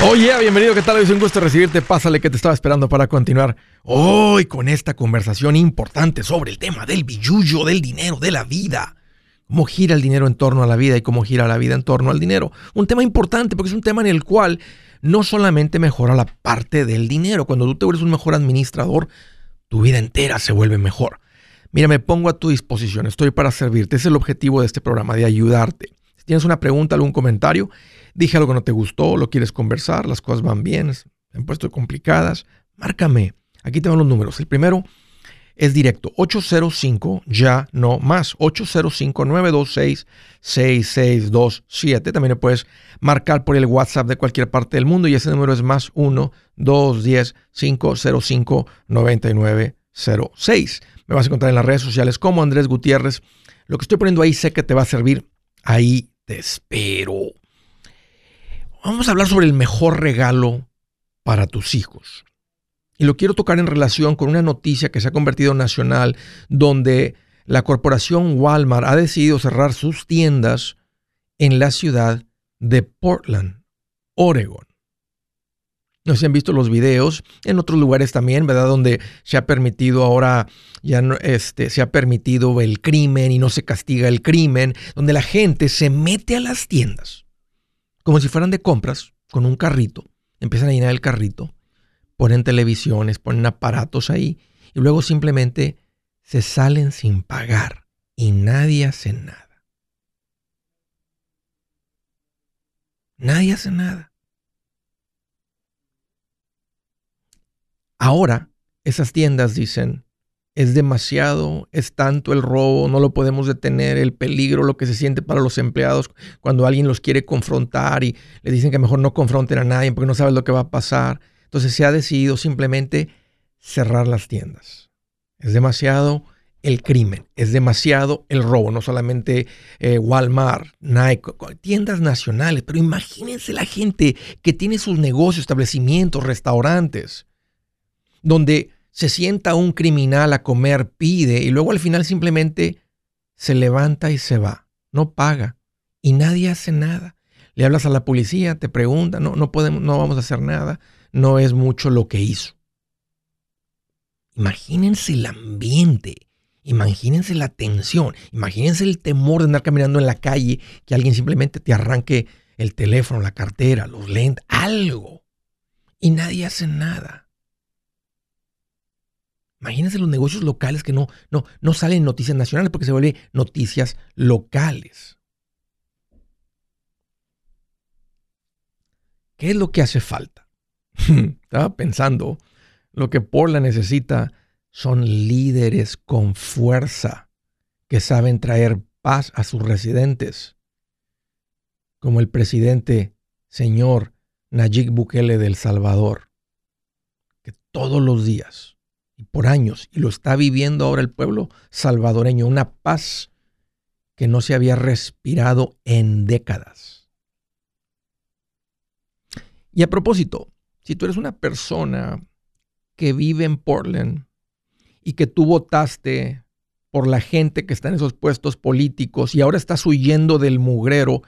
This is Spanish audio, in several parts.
Oye, bienvenido, ¿qué tal? Es un gusto recibirte. Pásale que te estaba esperando para continuar hoy con esta conversación importante sobre el tema del billullo, del dinero, de la vida. Cómo gira el dinero en torno a la vida y cómo gira la vida en torno al dinero. Un tema importante porque es un tema en el cual no solamente mejora la parte del dinero. Cuando tú te vuelves un mejor administrador, tu vida entera se vuelve mejor. Mira, me pongo a tu disposición, estoy para servirte. Es el objetivo de este programa, de ayudarte. Si tienes una pregunta, algún comentario, dije algo que no te gustó, lo quieres conversar, las cosas van bien, se han puesto complicadas, márcame. Aquí te van los números. El primero es directo, 805 ya no más, 805-926-6627. También le puedes marcar por el WhatsApp de cualquier parte del mundo y ese número es más 1-210-505-9906. Me vas a encontrar en las redes sociales como Andrés Gutiérrez. Lo que estoy poniendo ahí sé que te va a servir. Ahí te espero. Vamos a hablar sobre el mejor regalo para tus hijos. Y lo quiero tocar en relación con una noticia que se ha convertido en nacional, donde la corporación Walmart ha decidido cerrar sus tiendas en la ciudad de Portland, Oregon. No si han visto los videos en otros lugares también, ¿verdad? Donde se ha permitido ahora, ya no, este, se ha permitido el crimen y no se castiga el crimen, donde la gente se mete a las tiendas como si fueran de compras, con un carrito. Empiezan a llenar el carrito, ponen televisiones, ponen aparatos ahí y luego simplemente se salen sin pagar y nadie hace nada. Nadie hace nada. Ahora, esas tiendas dicen, es demasiado, es tanto el robo, no lo podemos detener, el peligro, lo que se siente para los empleados cuando alguien los quiere confrontar y le dicen que mejor no confronten a nadie porque no saben lo que va a pasar. Entonces se ha decidido simplemente cerrar las tiendas. Es demasiado el crimen, es demasiado el robo, no solamente eh, Walmart, Nike, tiendas nacionales, pero imagínense la gente que tiene sus negocios, establecimientos, restaurantes, donde se sienta un criminal a comer, pide y luego al final simplemente se levanta y se va, no paga y nadie hace nada. Le hablas a la policía, te pregunta, no, no podemos, no vamos a hacer nada, no es mucho lo que hizo. Imagínense el ambiente, imagínense la tensión, imagínense el temor de andar caminando en la calle, que alguien simplemente te arranque el teléfono, la cartera, los lentes, algo. Y nadie hace nada. Imagínense los negocios locales que no, no, no salen noticias nacionales porque se vuelven noticias locales. ¿Qué es lo que hace falta? Estaba pensando, lo que Porla necesita son líderes con fuerza que saben traer paz a sus residentes, como el presidente señor Nayib Bukele del Salvador, que todos los días por años, y lo está viviendo ahora el pueblo salvadoreño, una paz que no se había respirado en décadas. Y a propósito, si tú eres una persona que vive en Portland y que tú votaste por la gente que está en esos puestos políticos y ahora estás huyendo del mugrero,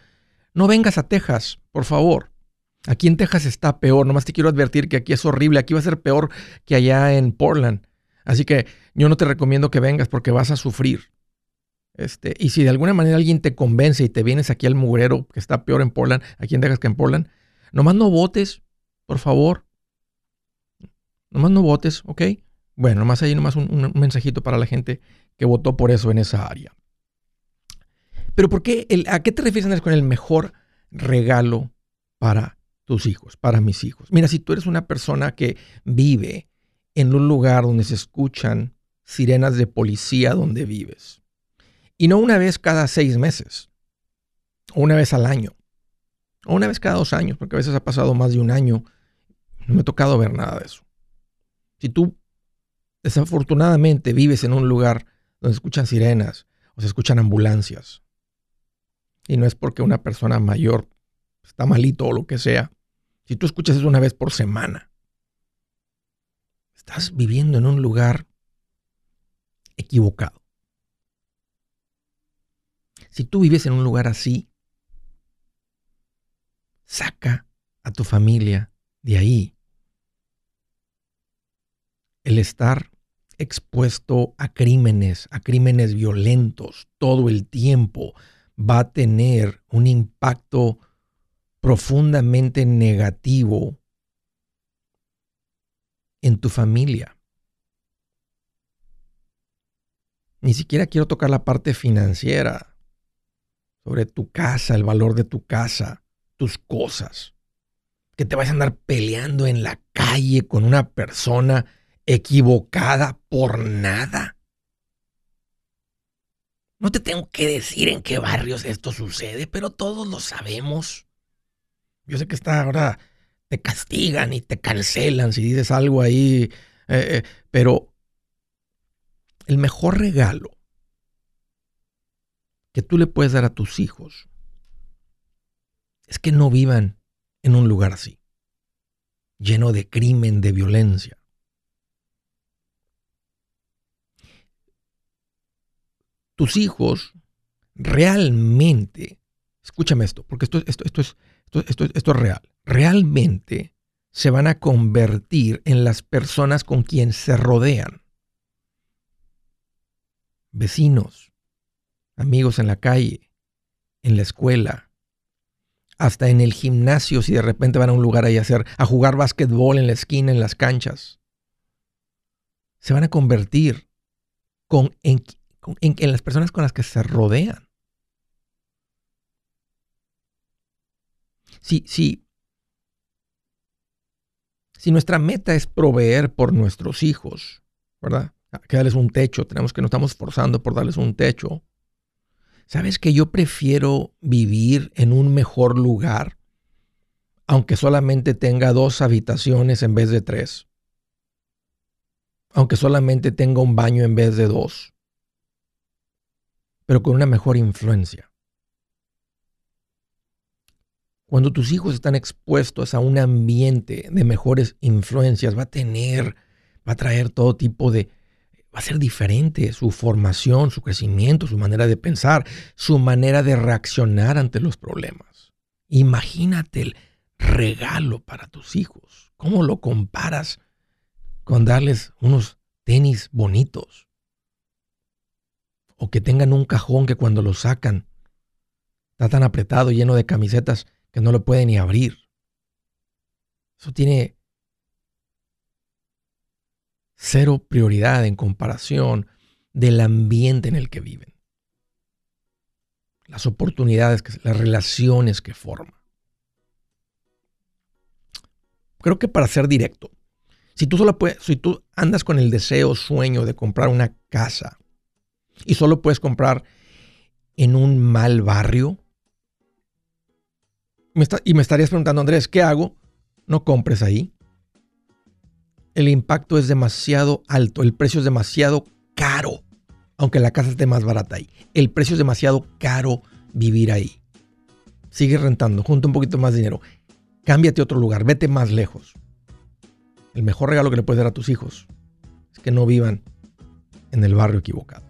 no vengas a Texas, por favor. Aquí en Texas está peor, nomás te quiero advertir que aquí es horrible, aquí va a ser peor que allá en Portland. Así que yo no te recomiendo que vengas porque vas a sufrir. Este, y si de alguna manera alguien te convence y te vienes aquí al mugrero, que está peor en Portland, aquí en Texas que en Portland, nomás no votes, por favor. Nomás no votes, ¿ok? Bueno, nomás hay nomás un, un mensajito para la gente que votó por eso en esa área. Pero ¿por qué? ¿A qué te refieres con el mejor regalo para tus hijos, para mis hijos. Mira, si tú eres una persona que vive en un lugar donde se escuchan sirenas de policía donde vives, y no una vez cada seis meses, o una vez al año, o una vez cada dos años, porque a veces ha pasado más de un año, no me ha tocado ver nada de eso. Si tú desafortunadamente vives en un lugar donde se escuchan sirenas o se escuchan ambulancias, y no es porque una persona mayor está malito o lo que sea, si tú escuchas eso una vez por semana, estás viviendo en un lugar equivocado. Si tú vives en un lugar así, saca a tu familia de ahí. El estar expuesto a crímenes, a crímenes violentos todo el tiempo, va a tener un impacto profundamente negativo en tu familia. Ni siquiera quiero tocar la parte financiera, sobre tu casa, el valor de tu casa, tus cosas. Que te vas a andar peleando en la calle con una persona equivocada por nada. No te tengo que decir en qué barrios esto sucede, pero todos lo sabemos. Yo sé que está ahora te castigan y te cancelan si dices algo ahí, eh, eh, pero el mejor regalo que tú le puedes dar a tus hijos es que no vivan en un lugar así, lleno de crimen, de violencia. Tus hijos realmente, escúchame esto, porque esto, esto, esto, es, esto, es real realmente se van a convertir en las personas con quien se rodean. Vecinos, amigos en la calle, en la escuela, hasta en el gimnasio si de repente van a un lugar ahí a hacer a jugar básquetbol en la esquina, en las canchas. Se van a convertir con, en, en las personas con las que se rodean. Sí, sí, si nuestra meta es proveer por nuestros hijos, ¿verdad? Que darles un techo, tenemos que nos estamos esforzando por darles un techo. ¿Sabes que yo prefiero vivir en un mejor lugar, aunque solamente tenga dos habitaciones en vez de tres? Aunque solamente tenga un baño en vez de dos, pero con una mejor influencia. Cuando tus hijos están expuestos a un ambiente de mejores influencias, va a tener, va a traer todo tipo de, va a ser diferente su formación, su crecimiento, su manera de pensar, su manera de reaccionar ante los problemas. Imagínate el regalo para tus hijos. ¿Cómo lo comparas con darles unos tenis bonitos? O que tengan un cajón que cuando lo sacan está tan apretado, lleno de camisetas, que no lo puede ni abrir. Eso tiene cero prioridad en comparación del ambiente en el que viven. Las oportunidades, las relaciones que forman. Creo que para ser directo, si tú solo puedes, si tú andas con el deseo, sueño de comprar una casa y solo puedes comprar en un mal barrio, y me estarías preguntando, Andrés, ¿qué hago? No compres ahí. El impacto es demasiado alto, el precio es demasiado caro, aunque la casa esté más barata ahí. El precio es demasiado caro vivir ahí. Sigue rentando, junta un poquito más de dinero. Cámbiate a otro lugar, vete más lejos. El mejor regalo que le puedes dar a tus hijos es que no vivan en el barrio equivocado.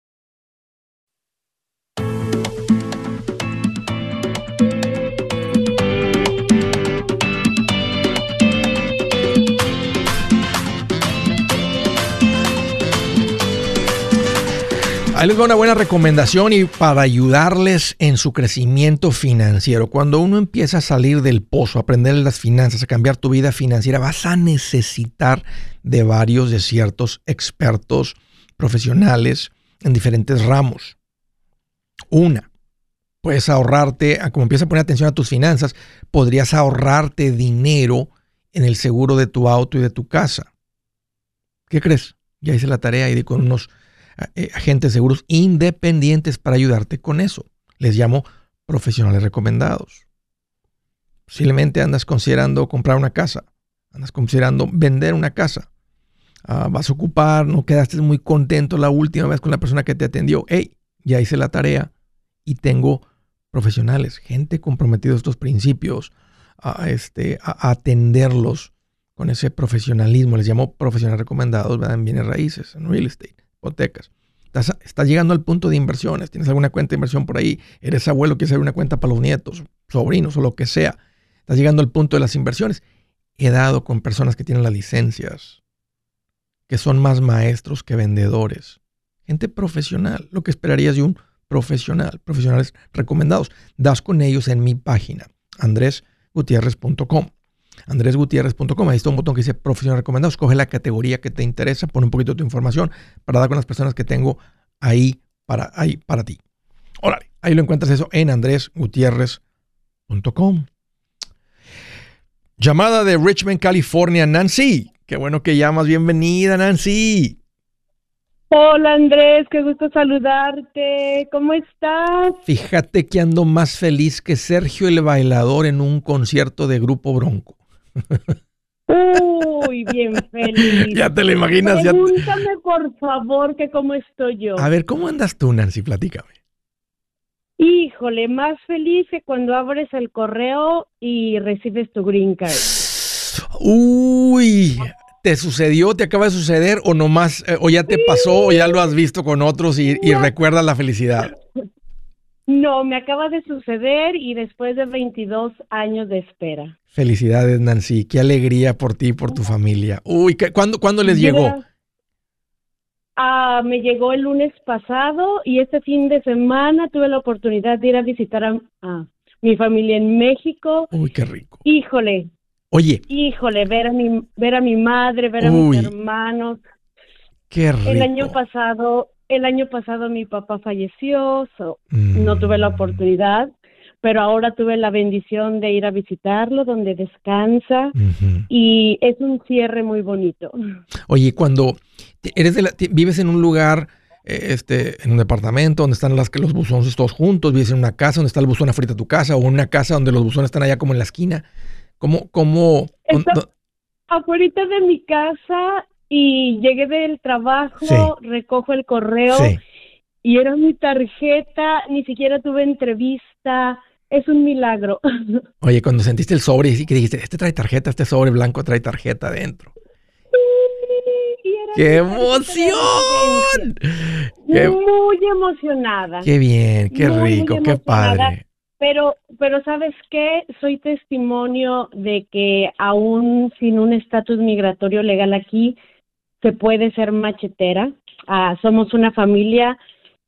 Ahí les una buena recomendación y para ayudarles en su crecimiento financiero. Cuando uno empieza a salir del pozo, a aprender las finanzas, a cambiar tu vida financiera, vas a necesitar de varios, de ciertos expertos profesionales en diferentes ramos. Una, puedes ahorrarte, como empiezas a poner atención a tus finanzas, podrías ahorrarte dinero en el seguro de tu auto y de tu casa. ¿Qué crees? Ya hice la tarea y di con unos eh, agentes seguros independientes para ayudarte con eso. Les llamo profesionales recomendados. Posiblemente andas considerando comprar una casa, andas considerando vender una casa. Ah, vas a ocupar, no quedaste muy contento la última vez con la persona que te atendió. Hey, ya hice la tarea y tengo profesionales, gente comprometida a estos principios, a, este, atenderlos con ese profesionalismo. Les llamo profesionales recomendados en bienes raíces, en real estate hipotecas. Estás, llegando al punto de inversiones, tienes alguna cuenta de inversión por ahí, eres abuelo, quieres abrir una cuenta para los nietos, sobrinos o lo que sea. Estás llegando al punto de las inversiones. He dado con personas que tienen las licencias, que son más maestros que vendedores. Gente profesional, lo que esperarías de un profesional, profesionales recomendados. Das con ellos en mi página, andresgutierrez.com andresgutierrez.com. Ahí está un botón que dice profesional recomendado. Escoge la categoría que te interesa, pon un poquito de tu información para dar con las personas que tengo ahí para, ahí para ti. Órale, ahí lo encuentras eso en andresgutierrez.com. Llamada de Richmond, California, Nancy. Qué bueno que llamas. Bienvenida, Nancy. Hola Andrés, qué gusto saludarte. ¿Cómo estás? Fíjate que ando más feliz que Sergio el bailador en un concierto de Grupo Bronco. Uy, bien feliz. ya te lo imaginas. Pregúntame, por favor, que cómo estoy yo. A ver, ¿cómo andas tú, Nancy? Platícame. Híjole, más feliz que cuando abres el correo y recibes tu green card. Uy, ¿te sucedió, te acaba de suceder o nomás, eh, o ya te pasó o ya lo has visto con otros y, y recuerdas la felicidad? No, me acaba de suceder y después de 22 años de espera. Felicidades, Nancy. Qué alegría por ti y por tu familia. Uy, ¿cuándo, ¿cuándo les llegó? Ah, me llegó el lunes pasado y este fin de semana tuve la oportunidad de ir a visitar a, mi familia en México. Uy, qué rico. Híjole. Oye. Híjole, ver a mi, ver a mi madre, ver a mis hermanos. Qué rico. El año pasado el año pasado mi papá falleció, no tuve la mm. oportunidad, pero ahora tuve la bendición de ir a visitarlo, donde descansa, y es un cierre muy bonito. Oye, cuando eres de vives en un lugar, eh, este, en un departamento donde están las, los buzones todos juntos, vives en una casa donde está el buzón afuera de tu casa, o en una casa donde los buzones están allá como en la esquina, ¿cómo, cómo? afuera de mi casa y llegué del trabajo, recojo el correo y era mi tarjeta, ni siquiera tuve entrevista. Es un milagro. Oye, cuando sentiste el sobre y que dijiste, este trae tarjeta, este sobre blanco trae tarjeta adentro. ¡Qué emoción! Muy emocionada. Qué bien, qué rico, qué padre. Pero, pero sabes qué, soy testimonio de que aún sin un estatus migratorio legal aquí, se puede ser machetera. Ah, somos una familia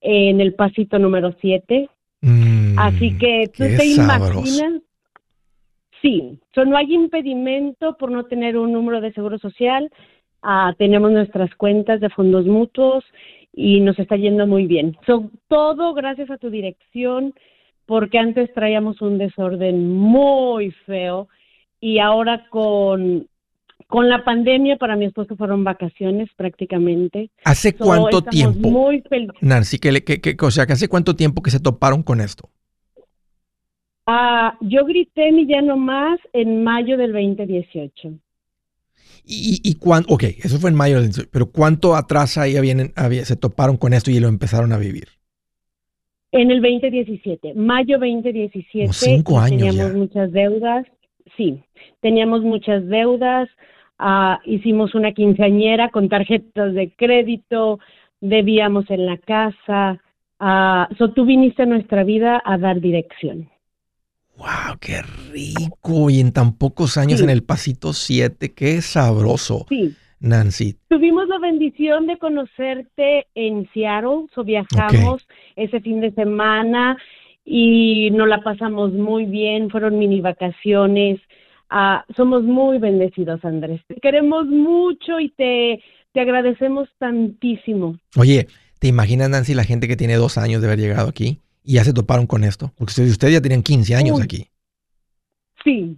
en el pasito número 7. Mm, Así que tú te imaginas. Sí, no hay impedimento por no tener un número de seguro social. Ah, tenemos nuestras cuentas de fondos mutuos y nos está yendo muy bien. So, todo gracias a tu dirección, porque antes traíamos un desorden muy feo y ahora con, con la pandemia para mi esposo fueron vacaciones prácticamente. ¿Hace cuánto tiempo? Muy Nancy, que, que, o sea, hace cuánto tiempo que se toparon con esto? Ah, yo grité mi ya no más en mayo del 2018. ¿Y, y cuándo? Ok, eso fue en mayo del 2018, pero ¿cuánto atrás ahí vienen, se toparon con esto y lo empezaron a vivir? En el 2017, mayo 2017. Como cinco años Teníamos muchas deudas, sí, teníamos muchas deudas, uh, hicimos una quinceañera con tarjetas de crédito, debíamos en la casa. Uh, so tú viniste a nuestra vida a dar dirección. ¡Wow! ¡Qué rico! Y en tan pocos años en el pasito 7, qué sabroso. Sí. Nancy. Tuvimos la bendición de conocerte en Seattle, so viajamos ese fin de semana y nos la pasamos muy bien, fueron mini vacaciones. Ah, somos muy bendecidos, Andrés. Te queremos mucho y te, te agradecemos tantísimo. Oye, ¿te imaginas, Nancy, la gente que tiene dos años de haber llegado aquí? y ya se toparon con esto? Porque ustedes ya tenían 15 años aquí. Sí,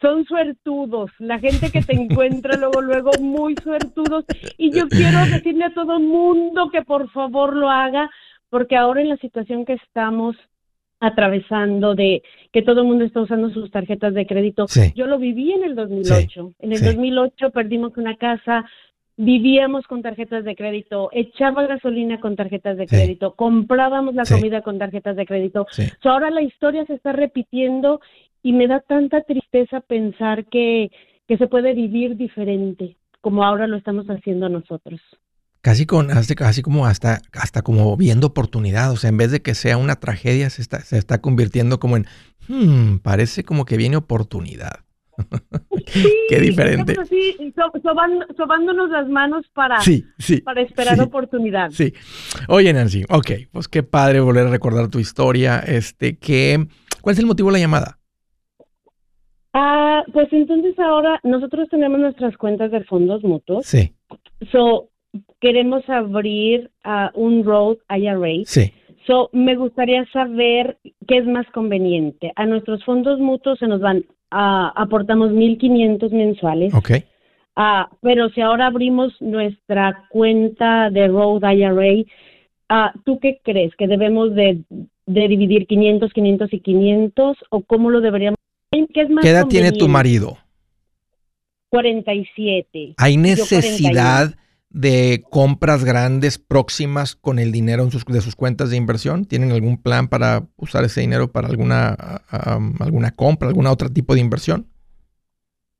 son suertudos, la gente que te encuentra luego, luego, muy suertudos. Y yo quiero decirle a todo el mundo que por favor lo haga, porque ahora en la situación que estamos atravesando de que todo el mundo está usando sus tarjetas de crédito, yo lo viví en el 2008. en el 2008 perdimos una casa, vivíamos con tarjetas de crédito, echaba gasolina con tarjetas de crédito, comprábamos la comida con tarjetas de crédito. ahora la historia se está repitiendo y me da tanta tristeza pensar que, que se puede vivir diferente, como ahora lo estamos haciendo nosotros. Casi con, casi como hasta, hasta como viendo oportunidad, o sea, en vez de que sea una tragedia, se está, se está convirtiendo como en, hmm, parece como que viene oportunidad. Qué diferente. Sobándonos las manos para, para esperar oportunidad. Sí. Oye, Nancy, ok, pues qué padre volver a recordar tu historia. Este, ¿qué, ¿Cuál es el motivo de la llamada? Ah, pues entonces ahora nosotros tenemos nuestras cuentas de fondos mutuos. Sí. So, queremos abrir uh, un Road IRA. Sí. So, me gustaría saber qué es más conveniente. A nuestros fondos mutuos se nos van uh, aportamos 1.500 mensuales. Ok. Uh, pero si ahora abrimos nuestra cuenta de Road IRA, uh, ¿tú qué crees? ¿Que debemos de, dividir 500, 500 y 500? ¿O cómo lo deberíamos? ¿Qué, es más ¿Qué edad tiene tu marido? 47. ¿Hay necesidad de compras grandes próximas con el dinero en sus, de sus cuentas de inversión? ¿Tienen algún plan para usar ese dinero para alguna, alguna compra, algún otro tipo de inversión?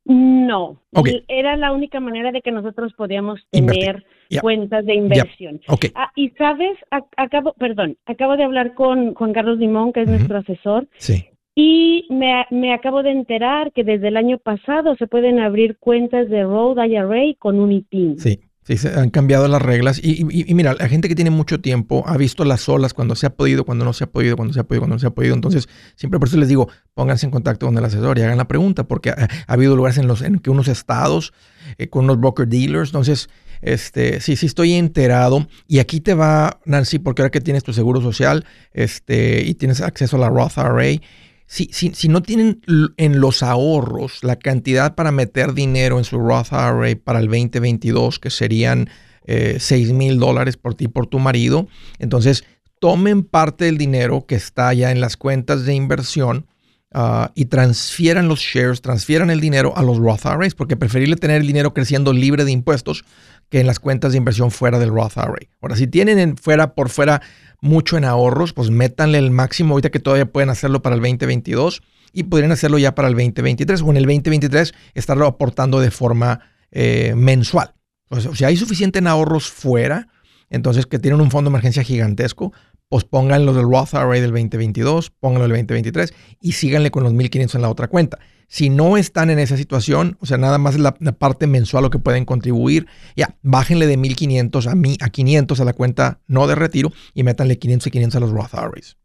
No, era la única manera de que nosotros podíamos tener cuentas de inversión. Ah, y sabes, acabo, perdón, acabo de hablar con Juan Carlos Limón, que es nuestro asesor, sí. y me, me, acabo de enterar que desde el año pasado se pueden abrir cuentas de Road IRA con un ITIN. Sí, Sí, se han cambiado las reglas. Y, mira, la gente que tiene mucho tiempo ha visto las olas cuando se ha podido, cuando no se ha podido, cuando se ha podido, cuando no se ha podido. Entonces, siempre por eso les digo, pónganse en contacto con el asesor y hagan la pregunta, porque ha, habido lugares en los en que unos estados eh, con unos broker dealers. Entonces, este, sí, sí estoy enterado. Y aquí te va, Nancy, porque ahora que tienes tu seguro social este, y tienes acceso a la Roth IRA, si, si, no tienen en los ahorros la cantidad para meter dinero en su Roth IRA para el 2022, que serían eh, 6 mil dólares por ti y por tu marido, entonces tomen parte del dinero que está ya en las cuentas de inversión ah, y transfieran los shares, transfieran el dinero a los Roth IRAs, porque preferible tener el dinero creciendo libre de impuestos que en las cuentas de inversión fuera del Roth IRA. Ahora, si tienen en fuera por fuera mucho en ahorros, pues métanle el máximo ahorita que todavía pueden hacerlo para el 2022 y podrían hacerlo ya para el 2023 o en el 2023 estarlo aportando de forma eh, mensual. O sea, si hay suficiente en ahorros fuera, entonces que tienen un fondo de emergencia gigantesco, pues pónganlo del Roth IRA del 2022, pónganlo del 2023 y síganle con los 1500 en la otra cuenta. Si no están en esa situación, o sea, nada más la, la parte mensual lo que pueden contribuir, ya, bájenle de 1500 a, mí, a 500 a la cuenta no de retiro y métanle 500 y 500 a los Roth IRAs.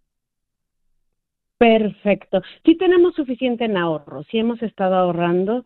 Perfecto. Si tenemos suficiente en ahorro, si hemos estado ahorrando,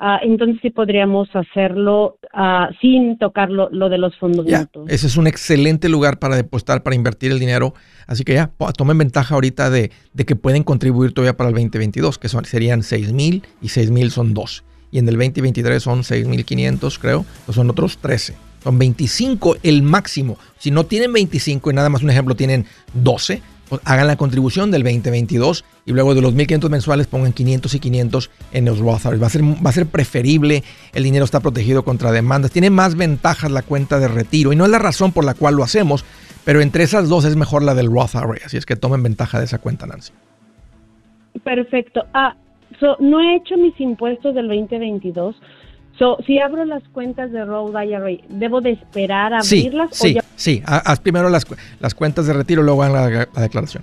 Ah, entonces sí podríamos hacerlo ah, sin tocar lo, de los fondos mutuos. Ese es un excelente lugar para depositar, para invertir el dinero. Así que ya, tomen ventaja ahorita de, que pueden contribuir todavía para el 2022, que son, serían 6 mil y 6 mil son 2. Y en el 2023 son 6 mil 500, creo, son otros 13. Son 25 el máximo. Si no tienen 25 y nada más un ejemplo tienen 12, pues hagan la contribución del 2022 y luego de los 1.500 mensuales pongan 500 y 500 en los Roth Va a, ser, va a ser preferible, el dinero está protegido contra demandas, tiene más ventajas la cuenta de retiro y no es la razón por la cual lo hacemos, pero entre esas dos es mejor la del Roth IRA, así es que tomen ventaja de esa cuenta, Nancy. Perfecto. Ah, no he hecho mis impuestos del 2022. So, si abro las cuentas de Roth IRA, ¿debo de esperar a abrirlas? Sí, sí, haz primero las, las cuentas de retiro, luego hagan la declaración.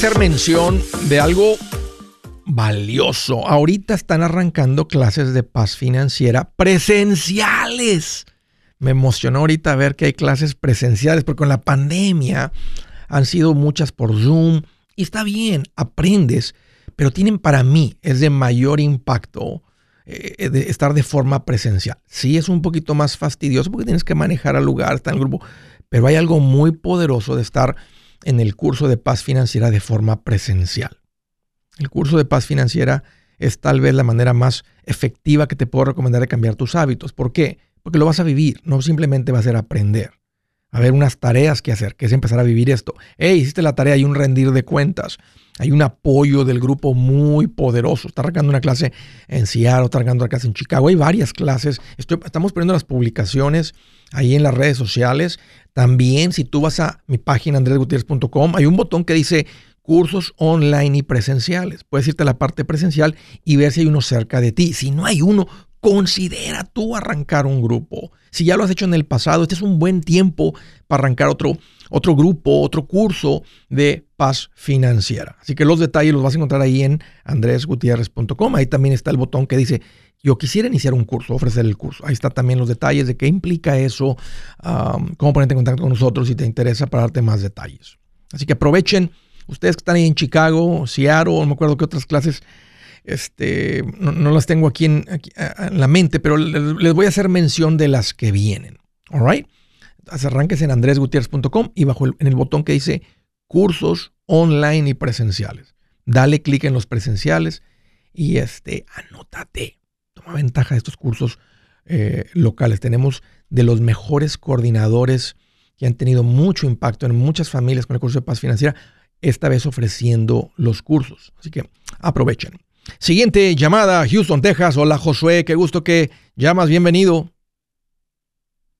Hacer mención de algo valioso. Ahorita están arrancando clases de paz financiera presenciales. Me emocionó ahorita ver que hay clases presenciales, porque con la pandemia han sido muchas por Zoom. Y está bien, aprendes, pero tienen para mí, es de mayor impacto eh, de estar de forma presencial. Sí es un poquito más fastidioso porque tienes que manejar al lugar, estar en el grupo, pero hay algo muy poderoso de estar en el curso de paz financiera de forma presencial. El curso de paz financiera es tal vez la manera más efectiva que te puedo recomendar de cambiar tus hábitos. ¿Por qué? Porque lo vas a vivir, no simplemente va a ser aprender. A ver unas tareas que hacer, que es empezar a vivir esto. Hey, hiciste la tarea, hay un rendir de cuentas. Hay un apoyo del grupo muy poderoso. Está arrancando una clase en Seattle, está arrancando una clase en Chicago. Hay varias clases. estamos poniendo las publicaciones ahí en las redes sociales. También, si tú vas a mi página andresgutierrez.com, hay un botón que dice cursos online y presenciales. Puedes irte a la parte presencial y ver si hay uno cerca de ti. Si no hay uno, considera tú arrancar un grupo. Si ya lo has hecho en el pasado, este es un buen tiempo para arrancar otro, otro grupo, otro curso de paz financiera. Así que los detalles los vas a encontrar ahí en andresgutierrez.com. Ahí también está el botón que dice yo quisiera iniciar un curso, ofrecer el curso. Ahí está también los detalles de qué implica eso, cómo ponerte en contacto con nosotros si te interesa para darte más detalles. Así que aprovechen, ustedes que están ahí en Chicago, Seattle, no me acuerdo qué otras clases, este, no, las tengo aquí en, la mente, pero les, voy a hacer mención de las que vienen. All right? Arranques en andresgutierrez.com y bajo en el botón que dice cursos online y presenciales. Dale clic en los presenciales y este, anótate toma ventaja de estos cursos eh, locales. Tenemos de los mejores coordinadores que han tenido mucho impacto en muchas familias con el curso de paz financiera, esta vez ofreciendo los cursos. Así que aprovechen. Siguiente llamada, Houston, Texas. Hola Josué, qué gusto que llamas, bienvenido.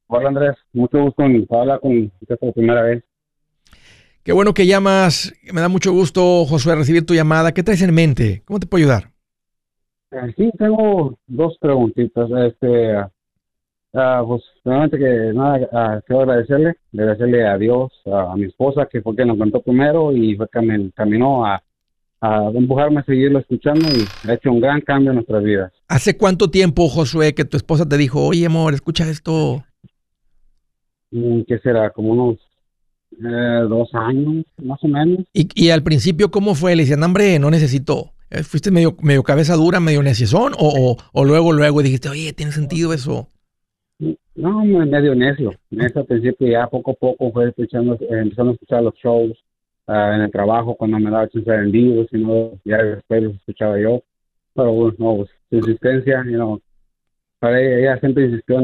Hola Andrés, mucho gusto en hablar con usted por primera vez. Qué bueno que llamas, me da mucho gusto Josué recibir tu llamada. ¿Qué traes en mente? ¿Cómo te puedo ayudar? Eh, sí, tengo dos preguntitas. Este, uh, pues, realmente que nada, uh, quiero agradecerle, agradecerle a Dios, a, mi esposa, que fue quien nos contó primero y fue que me caminó a, a empujarme a seguirlo escuchando y ha hecho un gran cambio en nuestras vidas. ¿Hace cuánto tiempo, Josué, que tu esposa te dijo, oye, amor, escucha esto? Mm, ¿Qué será? Como unos eh, dos años, más o menos. ¿Y, y al principio cómo fue? Le decían, hombre, no necesito Eh, ¿Fuiste medio, medio cabeza dura, medio necesón? O, o, luego, luego dijiste, oye, ¿tiene sentido eso? No, medio necio. Necio al principio ya poco a poco fue escuchando, empezando a escuchar los shows ah, en el trabajo cuando me daba chance en vivo, sino ya después los escuchaba yo. Pero bueno, no, pues, su insistencia, you know, para ella, ella siempre insistió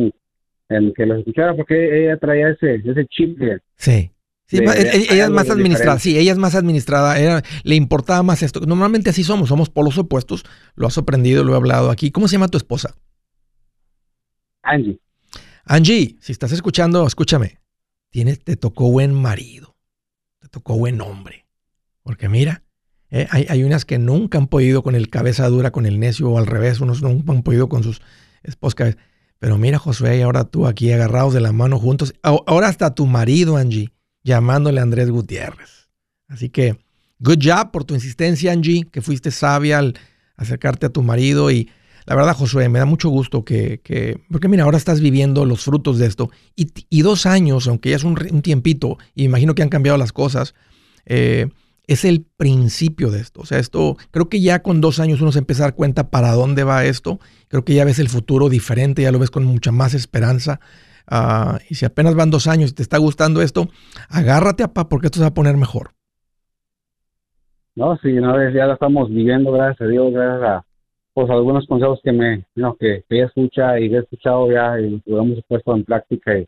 en, que los escuchara porque ella traía ese, ese chip de... Sí. Sí, ella, es más administrada, sí, ella es más administrada, le importaba más esto. Normalmente así somos, somos polos opuestos, lo has aprendido, lo he hablado aquí. ¿Cómo se llama tu esposa? Angie. Angie, si estás escuchando, escúchame. Tienes, te tocó buen marido, tocó buen hombre. Porque mira, eh, hay, hay, unas que nunca han podido con el cabeza dura, con el necio o al revés, unos nunca han podido con sus esposas. Pero mira, Josué, y ahora tú aquí agarrados de la mano juntos. Ahora hasta tu marido, Angie llamándole a Andrés Gutiérrez. Así que, good job por tu insistencia, Angie, que fuiste sabia al acercarte a tu marido. Y la verdad, Josué, me da mucho gusto que, que porque mira, ahora estás viviendo los frutos de esto. Y, dos años, aunque ya es un, tiempito, y imagino que han cambiado las cosas, eh, es el principio de esto. O sea, esto, creo que ya con dos años uno se empieza a dar cuenta para dónde va esto. Creo que ya ves el futuro diferente, ya lo ves con mucha más esperanza. Ah, y si apenas van dos años y te está gustando esto, agárrate, a pa, porque esto se va a poner mejor. No, sí, una vez ya lo estamos viviendo, gracias a Dios, gracias a pues algunos consejos que me, no, que, que escucha y he escuchado ya y lo hemos puesto en práctica y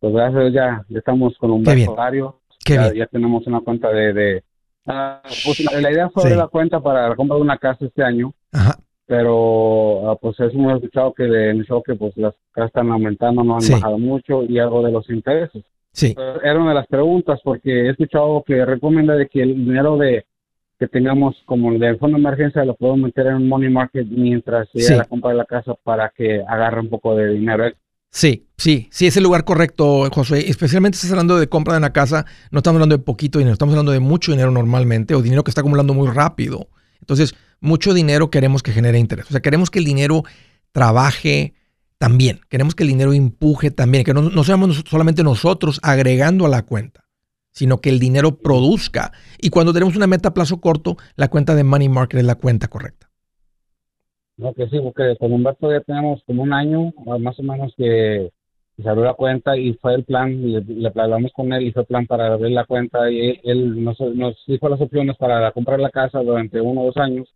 pues gracias a Dios ya, estamos con un buen horario, ya, ya, tenemos una cuenta de, de ah, pues, la idea fue de la cuenta para la compra de una casa este año. Ajá pero ah, pues es hemos escuchado que en el show que pues las casas están aumentando, no han bajado mucho y algo de los intereses. Sí. Era una de las preguntas porque he escuchado que recomienda de que el dinero de que tengamos como de fondo de emergencia lo podemos meter en un money market mientras se la compra de la casa para que agarre un poco de dinero. Sí, sí, sí, es el lugar correcto, José. Especialmente si estás hablando de compra de una casa, no estamos hablando de poquito dinero, estamos hablando de mucho dinero normalmente o dinero que está acumulando muy rápido. Entonces, mucho dinero queremos que genere interés. O sea, queremos que el dinero trabaje también. Queremos que el dinero empuje también. Que no, no seamos solamente nosotros agregando a la cuenta, sino que el dinero produzca. Y cuando tenemos una meta a plazo corto, la cuenta de Money Market es la cuenta correcta. No, que sí, porque con Humberto ya tenemos como un año, más o menos, que se abrió la cuenta y fue el plan, y le, hablamos con él y fue el plan para abrir la cuenta y él, nos, nos dijo las opciones para comprar la casa durante uno o dos años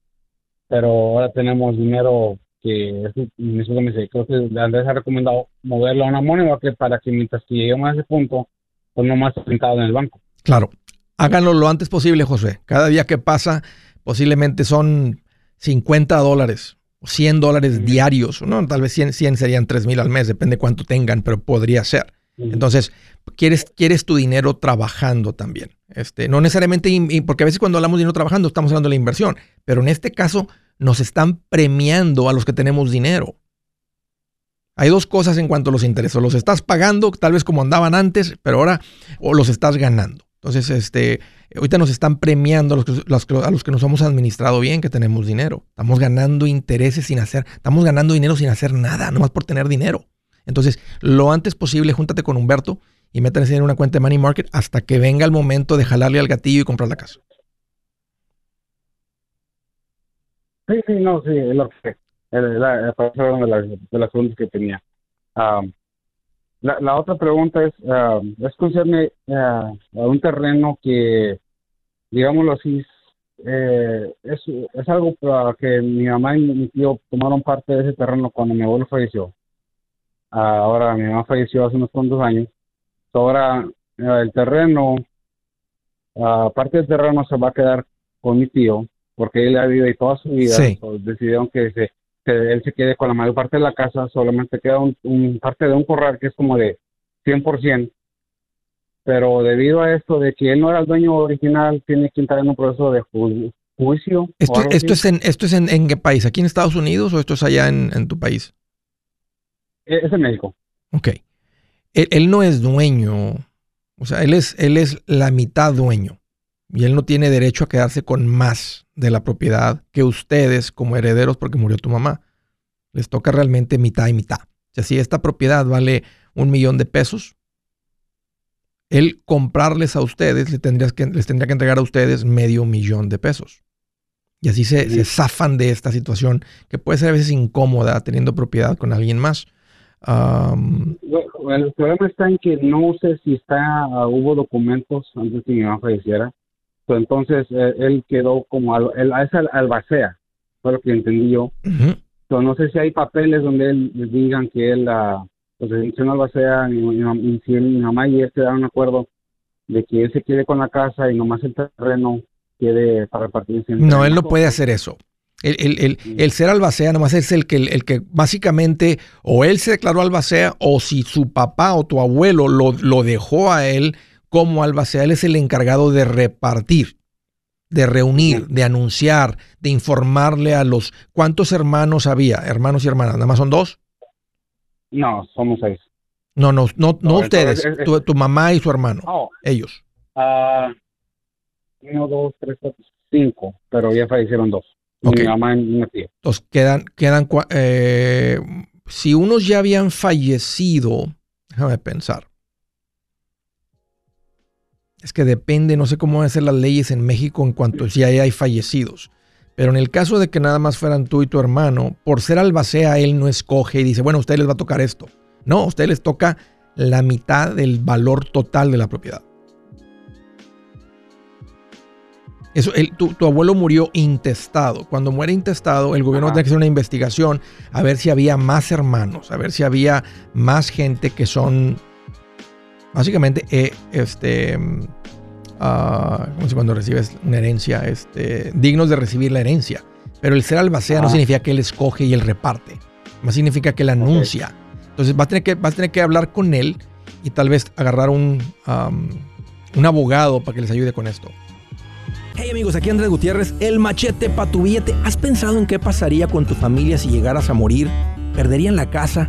pero ahora tenemos dinero que me dice, creo que Andrés ha recomendado moverlo a una moneda que para que mientras que lleguemos a ese punto, pues no más sentado en el banco. Claro, háganlo lo antes posible, José. Cada día que pasa, posiblemente son 50 dólares, 100 dólares diarios, ¿no? Tal vez 100, 100 serían 3 mil al mes, depende cuánto tengan, pero podría ser. Entonces, quieres, quieres tu dinero trabajando también. Este, no necesariamente, porque a veces cuando hablamos de dinero trabajando estamos hablando de la inversión, pero en este caso nos están premiando a los que tenemos dinero. Hay dos cosas en cuanto a los intereses. Los estás pagando, tal vez como andaban antes, pero ahora o los estás ganando. Entonces, este, ahorita nos están premiando a los, que, nos hemos administrado bien, que tenemos dinero. Estamos ganando intereses sin hacer, estamos ganando dinero sin hacer nada, nomás por tener dinero. Entonces, lo antes posible, júntate con Humberto y métanse en una cuenta de Money Market hasta que venga el momento de jalarle al gatillo y comprar la casa. Sí, sí, no, sí, lo la, de, las, preguntas que tenía. la, otra pregunta es, es concerne a un terreno que, digámoslo así, eh, es, es algo para que mi mamá y mi tío tomaron parte de ese terreno cuando mi abuelo falleció. ahora mi mamá falleció hace unos cuantos años Ahora el terreno, aparte del terreno se va a quedar con mi tío, porque él ha vivido ahí toda su vida. decidieron que, se, él se quede con la mayor parte de la casa, solamente queda un, parte de un corral que es como de 100%. Pero debido a esto de que él no era el dueño original, tiene que entrar en un proceso de juicio. ¿Esto, esto es, en, esto es en, qué país? ¿Aquí en Estados Unidos o esto es allá en, tu país? Es en México. Ok él, no es dueño, o sea, él es, él es la mitad dueño y él no tiene derecho a quedarse con más de la propiedad que ustedes como herederos porque murió tu mamá. Les toca realmente mitad y mitad. O sea, si esta propiedad vale un millón de pesos, él comprarles a ustedes les, tendrías que, les tendría que entregar a ustedes medio millón de pesos. Y así se, se, zafan de esta situación que puede ser a veces incómoda teniendo propiedad con alguien más. el problema está en que no sé si está, uh, hubo documentos antes que mi mamá falleciera. Entonces eh, él quedó como, al, él, es albacea, fue lo que entendí yo. no sé si hay papeles donde él digan que él, uh, pues en albacea, y, y, si mi mamá y él se dan un acuerdo de que él se quede con la casa y nomás el terreno quede para repartir. No, él no puede hacer eso. El, el, el, ser albacea nomás es el que, el que básicamente o él se declaró albacea o si su papá o tu abuelo lo, lo dejó a él como albacea, él es el encargado de repartir, de reunir, de anunciar, de informarle a los... ¿Cuántos hermanos había? Hermanos y hermanas, ¿nada más son dos? No, somos seis. No, no, no, no, ustedes, tu, mamá y su hermano, oh. ellos. Ah, uno, dos, tres, cuatro, cinco, pero ya fallecieron dos. Mi mamá y mi tía. Entonces quedan, quedan, eh, si unos ya habían fallecido, déjame pensar. Es que depende, no sé cómo van a ser las leyes en México en cuanto a si hay fallecidos. Pero en el caso de que nada más fueran tú y tu hermano, por ser albacea, él no escoge y dice, bueno, a ustedes les va a tocar esto. No, a ustedes les toca la mitad del valor total de la propiedad. Eso, tu, abuelo murió intestado. Cuando muere intestado, el gobierno tiene que hacer una investigación a ver si había más hermanos, a ver si había más gente que son básicamente eh, este, uh, como si cuando recibes una herencia, este, dignos de recibir la herencia. Pero el ser albacea no significa que él escoge y él reparte, más significa que él anuncia. Entonces vas a, tener que, vas a tener que hablar con él y tal vez agarrar un, un abogado para que les ayude con esto. Hey amigos, aquí Andrés Gutiérrez, el machete para tu billete. ¿Has pensado en qué pasaría con tu familia si llegaras a morir? ¿Perderían la casa?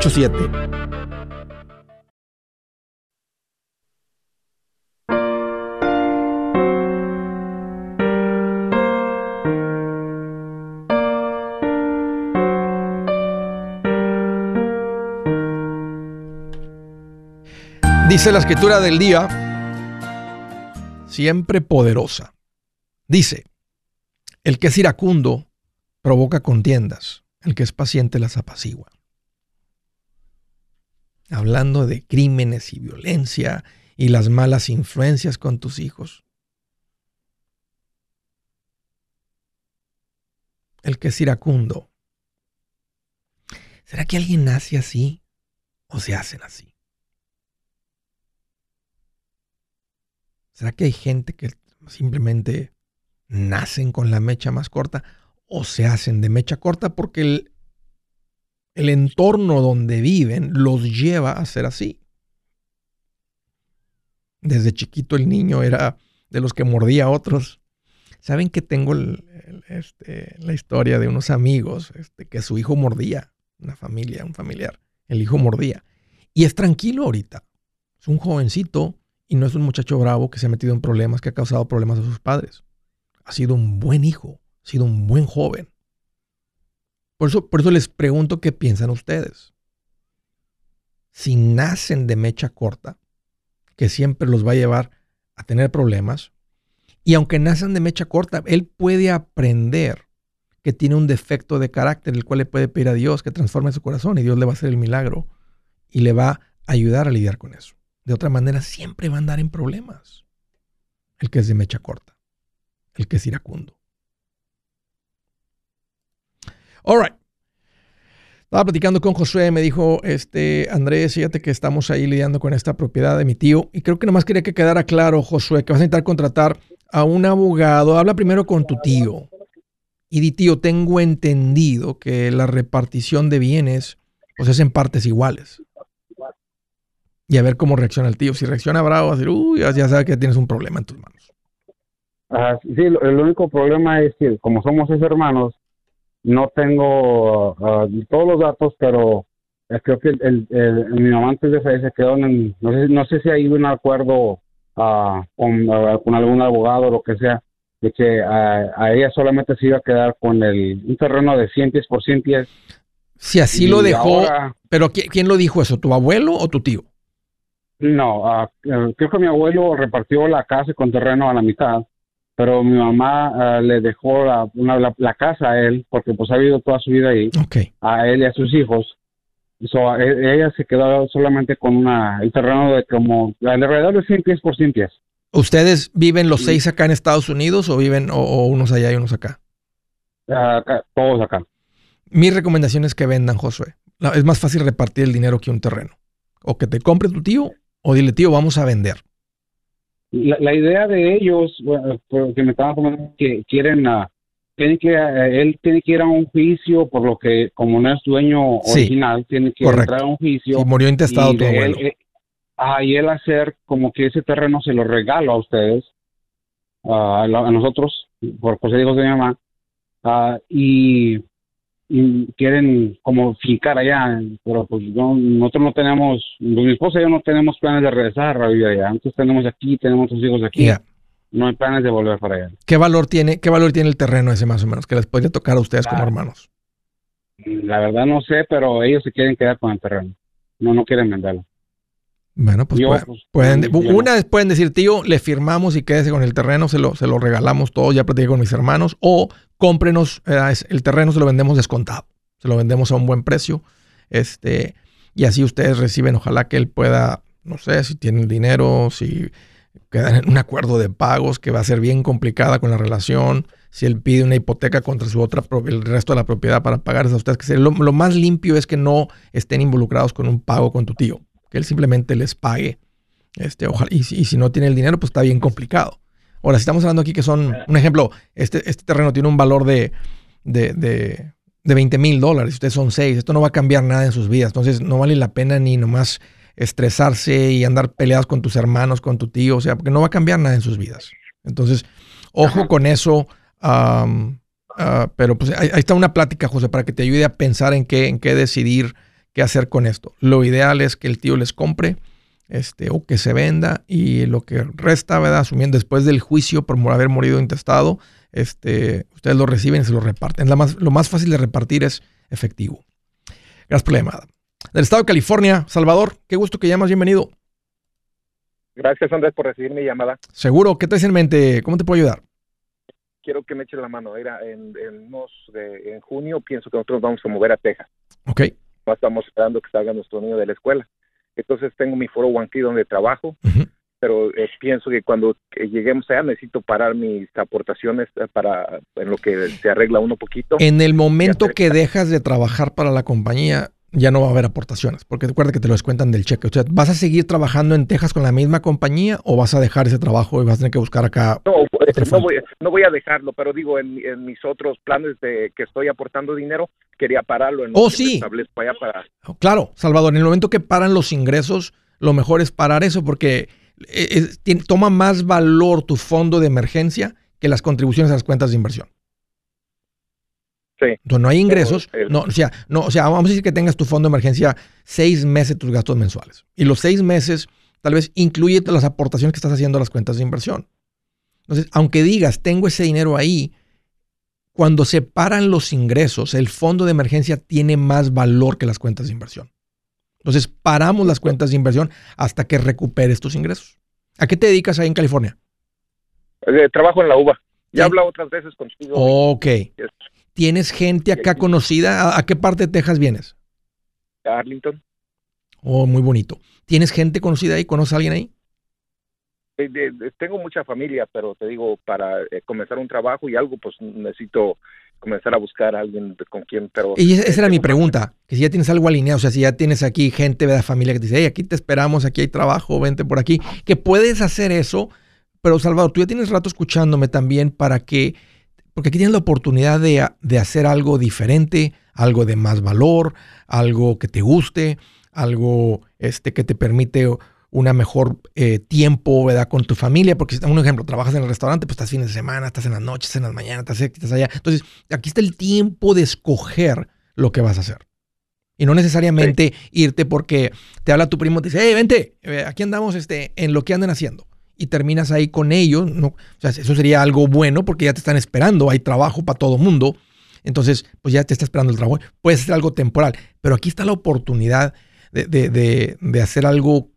844-748-8887. Dice la escritura del día, siempre poderosa. Dice, el que es iracundo provoca contiendas, el que es paciente las apacigua. Hablando de crímenes y violencia y las malas influencias con tus hijos. El que es iracundo. ¿Será que alguien nace así o se hacen así? ¿Será que hay gente que simplemente nacen con la mecha más corta o se hacen de mecha corta porque el, el entorno donde viven los lleva a ser así? Desde chiquito el niño era de los que mordía a otros. ¿Saben que tengo este, la historia de unos amigos este, que su hijo mordía? Una familia, un familiar. El hijo mordía. Y es tranquilo ahorita. Es un jovencito y no es un muchacho bravo que se ha metido en problemas, que ha causado problemas a sus padres. Ha sido un buen hijo, ha sido un buen joven. Por eso, por eso les pregunto qué piensan ustedes. Si nacen de mecha corta, que siempre los va a llevar a tener problemas, y aunque nacen de mecha corta, él puede aprender que tiene un defecto de carácter, el cual le puede pedir a Dios que transforme su corazón y Dios le va a hacer el milagro y le va a ayudar a lidiar con eso. De otra manera, siempre va a andar en problemas. El que es de mecha corta, el que es iracundo. All right. Estaba platicando con Josué, me dijo, este, Andrés, fíjate que estamos ahí lidiando con esta propiedad de mi tío. Y creo que nomás quería que quedara claro, Josué, que vas a intentar contratar a un abogado. Habla primero con tu tío. Y di, tío, tengo entendido que la repartición de bienes, pues es en partes iguales. Y a ver cómo reacciona el tío. Si reacciona bravo, va a decir, uy, ya sabes que tienes un problema en tus manos. Ah, sí, el único problema es que como somos seis hermanos, no tengo uh, todos los datos, pero creo que el, mi mamá antes de fallecer se quedó en, no sé, no sé si hay un acuerdo uh, con, con, algún abogado o lo que sea, de que a ella solamente se iba a quedar con el, un terreno de 100 pies por 100 pies. Si así lo dejó, pero ¿quién, lo dijo eso? ¿Tu abuelo o tu tío? No, uh, creo que mi abuelo repartió la casa con terreno a la mitad pero mi mamá uh, le dejó la, una, la, casa a él, porque pues ha vivido toda su vida ahí, okay. a él y a sus hijos. So, e, ella se quedó solamente con una, el terreno de como alrededor de 100 pies por 100 pies. ¿Ustedes viven los seis acá en Estados Unidos o viven o, unos allá y unos acá? acá? Todos acá. Mi recomendación es que vendan, Josué. Es más fácil repartir el dinero que un terreno. O que te compre tu tío o dile, tío, vamos a vender la, idea de ellos, bueno, que me estaban comentando que quieren, uh, tiene que, eh, él tiene que ir a un juicio por lo que, como no es dueño original, tiene que entrar a un juicio. Y murió intestado abuelo. Él, eh, ah, y él hacer como que ese terreno se lo regalo a ustedes, a, nosotros, por, por ser hijos de mi mamá, y y quieren como fincar allá, pero pues nosotros no tenemos, mi esposa y yo no tenemos planes de regresar a vivir allá, entonces tenemos aquí, tenemos tus hijos aquí, no hay planes de volver para allá. ¿Qué valor tiene, qué valor tiene el terreno ese más o menos, que les podría tocar a ustedes como hermanos? La verdad no sé, pero ellos se quieren quedar con el terreno, no, no quieren venderlo. Bueno, pues, pueden, pues, una vez pueden decir, tío, le firmamos y quédese con el terreno, se lo, se lo regalamos todo, ya platiqué con mis hermanos, o cómprenos eh, el terreno, se lo vendemos descontado, se lo vendemos a un buen precio, este, y así ustedes reciben, ojalá que él pueda, no sé, si tienen dinero, si quedan en un acuerdo de pagos que va a ser bien complicada con la relación, si él pide una hipoteca contra su otra, el resto de la propiedad para pagarles a ustedes, que lo, lo más limpio es que no estén involucrados con un pago con tu tío que él simplemente les pague. Este, ojalá, y, si no tiene el dinero, pues está bien complicado. Ahora, si estamos hablando aquí que son, un ejemplo, este, este terreno tiene un valor de, de, de, 20 mil dólares, ustedes son seis, esto no va a cambiar nada en sus vidas, entonces no vale la pena ni nomás estresarse y andar peleados con tus hermanos, con tu tío, o sea, porque no va a cambiar nada en sus vidas. Entonces, ojo con eso, ah, pero pues ahí, está una plática, José, para que te ayude a pensar en qué, en qué decidir qué hacer con esto. Lo ideal es que el tío les compre este, o que se venda y lo que resta, ¿verdad? Asumiendo después del juicio por haber morido intestado, este, ustedes lo reciben y se lo reparten. más, lo más fácil de repartir es efectivo. Gracias por la llamada. Del estado de California, Salvador, qué gusto que llamas, bienvenido. Gracias, Andrés, por recibir mi llamada. Seguro, ¿qué te en mente? ¿Cómo te puedo ayudar? Quiero que me eches la mano. Era en, en, en junio, pienso que nosotros vamos a mover a Texas. Ok estamos esperando que salga nuestro niño de la escuela. Entonces tengo mi foro Wanki donde trabajo, pero eh, pienso que cuando lleguemos allá necesito parar mis aportaciones eh, para en lo que se arregla uno poquito. En el momento que dejas de trabajar para la compañía, ya no va a haber aportaciones, porque recuerda que te lo descuentan del cheque. O sea, ¿vas a seguir trabajando en Texas con la misma compañía o vas a dejar ese trabajo y vas a tener que buscar acá? No, no, voy, a dejarlo, pero digo, en, mis otros planes de que estoy aportando dinero, quería pararlo. En oh, sí. Allá para... Claro, Salvador, en el momento que paran los ingresos, lo mejor es parar eso porque eh, toma más valor tu fondo de emergencia que las contribuciones a las cuentas de inversión. Entonces no hay ingresos. No, o sea, no, o sea, vamos a decir que tengas tu fondo de emergencia seis meses tus gastos mensuales. Y los seis meses tal vez incluye las aportaciones que estás haciendo a las cuentas de inversión. Entonces, aunque digas, tengo ese dinero ahí, cuando se paran los ingresos, el fondo de emergencia tiene más valor que las cuentas de inversión. Entonces, paramos las cuentas de inversión hasta que recuperes tus ingresos. ¿A qué te dedicas ahí en California? Eh, trabajo en la UVA. Ya he hablado otras veces contigo. Ok. ¿Tienes gente acá conocida? ¿A, qué parte de Texas vienes? Arlington. Oh, muy bonito. ¿Tienes gente conocida ahí? ¿Conoces a alguien ahí? tengo mucha familia, pero te digo, para eh, comenzar un trabajo y algo, pues necesito comenzar a buscar a alguien con quien, pero... Y esa era mi pregunta, que si ya tienes algo alineado, o sea, si ya tienes aquí gente de la familia que te dice, hey, aquí te esperamos, aquí hay trabajo, vente por aquí, que puedes hacer eso, pero Salvador, tú ya tienes rato escuchándome también para que, porque aquí tienes la oportunidad de, de hacer algo diferente, algo de más valor, algo que te guste, algo este, que te permite una mejor eh, tiempo, ¿verdad? Con tu familia, porque si, un ejemplo, trabajas en el restaurante, pues estás fines de semana, estás en las noches, en las mañanas, estás aquí, estás allá. Entonces, aquí está el tiempo de escoger lo que vas a hacer. Y no necesariamente irte porque te habla tu primo y te dice, hey, vente, eh, aquí andamos este, en lo que andan haciendo. Y terminas ahí con ellos. No, o sea, eso sería algo bueno porque ya te están esperando, hay trabajo para todo mundo. Entonces, pues ya te está esperando el trabajo. Puede ser algo temporal, pero aquí está la oportunidad de, de, de hacer algo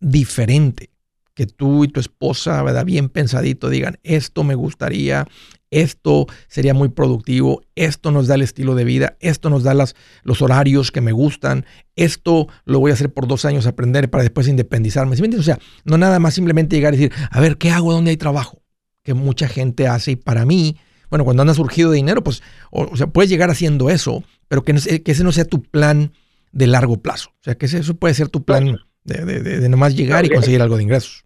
diferente. Que tú y tu esposa, ¿verdad? Bien pensadito, digan, esto me gustaría, esto sería muy productivo, esto nos da el estilo de vida, esto nos da las, los horarios que me gustan, esto lo voy a hacer por dos años, aprender para después independizarme. ¿Sí me entiendes? O sea, no nada más simplemente llegar y decir, a ver, ¿qué hago? ¿Dónde hay trabajo? Que mucha gente hace y para mí, bueno, cuando anda surgido de dinero, pues, o, sea, puedes llegar haciendo eso, pero que, que ese no sea tu plan de largo plazo. O sea, que ese, eso puede ser tu plan de, de, nomás llegar y conseguir algo de ingresos.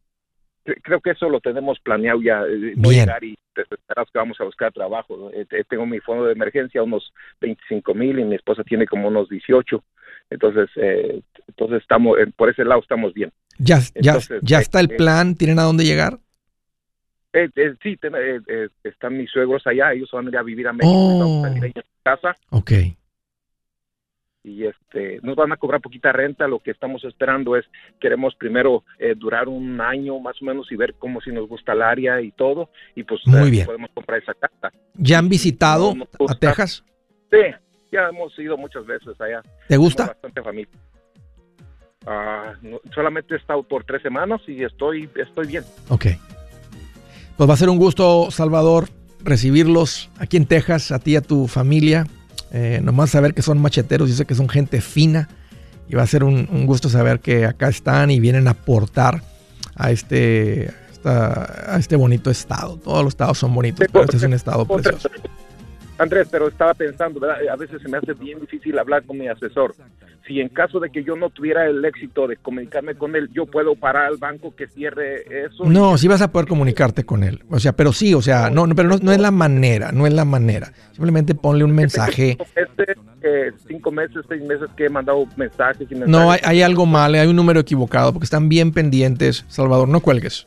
Creo que eso lo tenemos planeado ya, eh, no llegar y esperas que vamos a buscar trabajo. Eh, tengo mi fondo de emergencia, unos 25 mil, y mi esposa tiene como unos 18. Entonces, eh, entonces estamos, por ese lado estamos bien. ¿Ya, ya, ya está el plan? ¿Tienen a dónde llegar? sí, están mis suegros allá, ellos van a ir a vivir a México, oh. a ir a casa. Ok y este nos van a cobrar poquita renta. Lo que estamos esperando es queremos primero eh, durar un año más o menos y ver cómo si nos gusta el área y todo y pues eh, podemos comprar esa casa. ¿Ya han visitado a Texas? Sí, ya hemos ido muchas veces allá. ¿Te gusta? Bastante familia. Ah, solamente he estado por tres semanas y estoy estoy bien. Ok. Pues va a ser un gusto, Salvador, recibirlos aquí en Texas, a ti y a tu familia. Eh, nomás saber que son macheteros, dice que son gente fina. Y va a ser un, gusto saber que acá están y vienen a aportar a este, a este bonito estado. Todos los estados son bonitos, pero este es un estado precioso. Andrés, pero estaba pensando, A veces se me hace bien difícil hablar con mi asesor. Si en caso de que yo no tuviera el éxito de comunicarme con él, yo puedo parar al banco que cierre eso. No, sí vas a poder comunicarte con él. O sea, pero sí, o sea, no, pero no, es la manera, no es la manera. Simplemente ponle un mensaje. Este, eh, cinco meses, seis meses que he mandado mensajes y mensajes. No, hay, hay algo mal, hay un número equivocado porque están bien pendientes. Salvador, no cuelgues.